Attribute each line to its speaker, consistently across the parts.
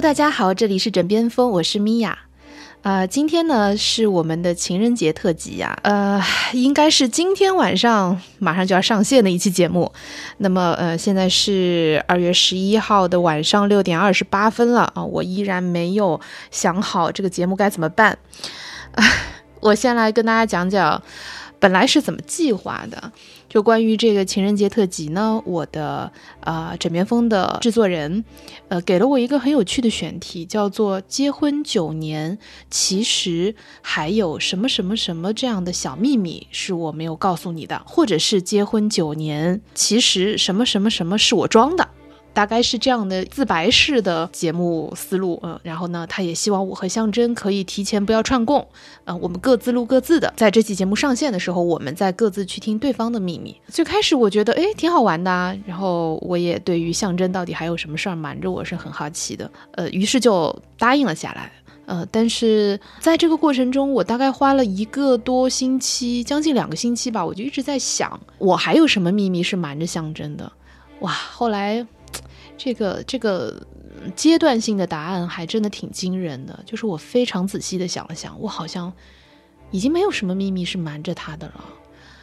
Speaker 1: 大家好，这里是枕边风，我是米娅。呃，今天呢是我们的情人节特辑呀，呃，应该是今天晚上马上就要上线的一期节目。那么，呃，现在是二月十一号的晚上六点二十八分了啊，我依然没有想好这个节目该怎么办。我先来跟大家讲讲，本来是怎么计划的。就关于这个情人节特辑呢，我的呃枕边风的制作人，呃给了我一个很有趣的选题，叫做“结婚九年，其实还有什么什么什么这样的小秘密是我没有告诉你的”，或者是“结婚九年，其实什么什么什么是我装的”。大概是这样的自白式的节目思路，嗯，然后呢，他也希望我和象征可以提前不要串供，呃，我们各自录各自的，在这期节目上线的时候，我们再各自去听对方的秘密。最开始我觉得，哎，挺好玩的，啊然后我也对于象征到底还有什么事儿瞒着我是很好奇的，呃，于是就答应了下来，呃，但是在这个过程中，我大概花了一个多星期，将近两个星期吧，我就一直在想，我还有什么秘密是瞒着象征的，哇，后来。这个这个阶段性的答案还真的挺惊人的，就是我非常仔细的想了想，我好像已经没有什么秘密是瞒着他的了。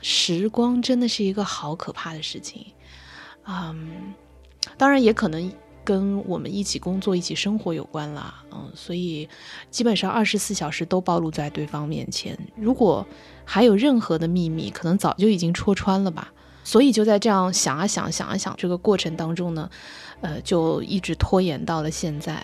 Speaker 1: 时光真的是一个好可怕的事情，嗯，当然也可能跟我们一起工作、一起生活有关啦，嗯，所以基本上二十四小时都暴露在对方面前。如果还有任何的秘密，可能早就已经戳穿了吧。所以就在这样想啊想想啊想这个过程当中呢。呃，就一直拖延到了现在。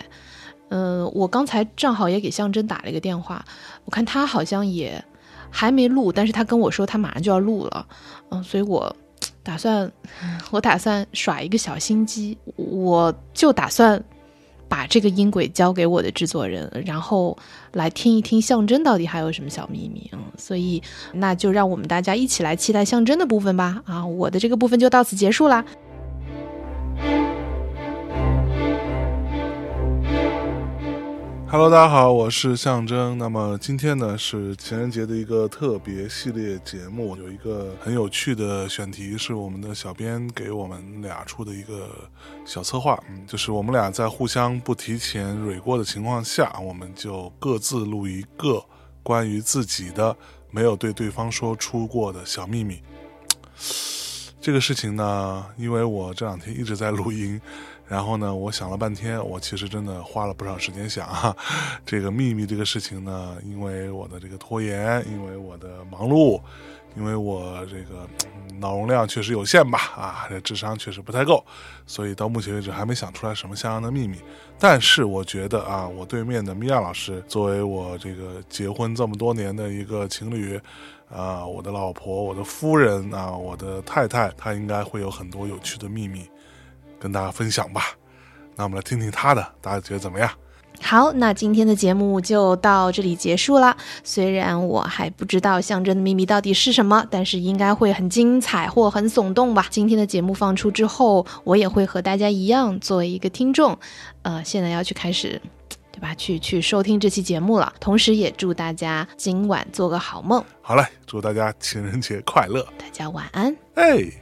Speaker 1: 嗯，我刚才正好也给象征打了一个电话，我看他好像也还没录，但是他跟我说他马上就要录了。嗯，所以我打算，我打算耍一个小心机，我就打算把这个音轨交给我的制作人，然后来听一听象征到底还有什么小秘密。嗯，所以那就让我们大家一起来期待象征的部分吧。啊，我的这个部分就到此结束啦。
Speaker 2: Hello，大家好，我是象征。那么今天呢是情人节的一个特别系列节目，有一个很有趣的选题，是我们的小编给我们俩出的一个小策划。嗯，就是我们俩在互相不提前蕊过的情况下，我们就各自录一个关于自己的没有对对方说出过的小秘密。这个事情呢，因为我这两天一直在录音。然后呢，我想了半天，我其实真的花了不少时间想哈，这个秘密这个事情呢，因为我的这个拖延，因为我的忙碌，因为我这个脑容量确实有限吧，啊，这智商确实不太够，所以到目前为止还没想出来什么像样的秘密。但是我觉得啊，我对面的米娅老师作为我这个结婚这么多年的一个情侣，啊，我的老婆，我的夫人啊，我的太太，她应该会有很多有趣的秘密。跟大家分享吧，那我们来听听他的，大家觉得怎么样？
Speaker 1: 好，那今天的节目就到这里结束了。虽然我还不知道象征的秘密到底是什么，但是应该会很精彩或很耸动吧。今天的节目放出之后，我也会和大家一样作为一个听众，呃，现在要去开始，对吧？去去收听这期节目了。同时也祝大家今晚做个好梦。
Speaker 2: 好嘞，祝大家情人节快乐，
Speaker 1: 大家晚安。
Speaker 2: 哎。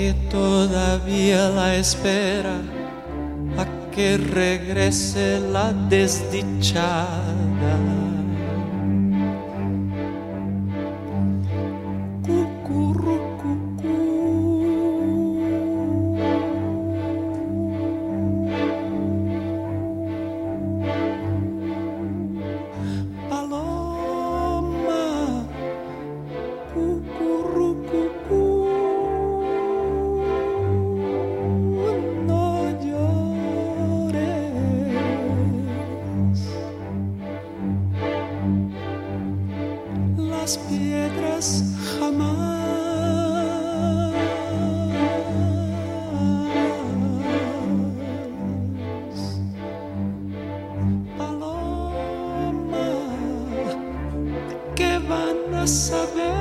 Speaker 3: Que todavía la espera a que regrese la desdichada. Paloma, cucurrucucú, piedras jamás. Paloma, que van a saber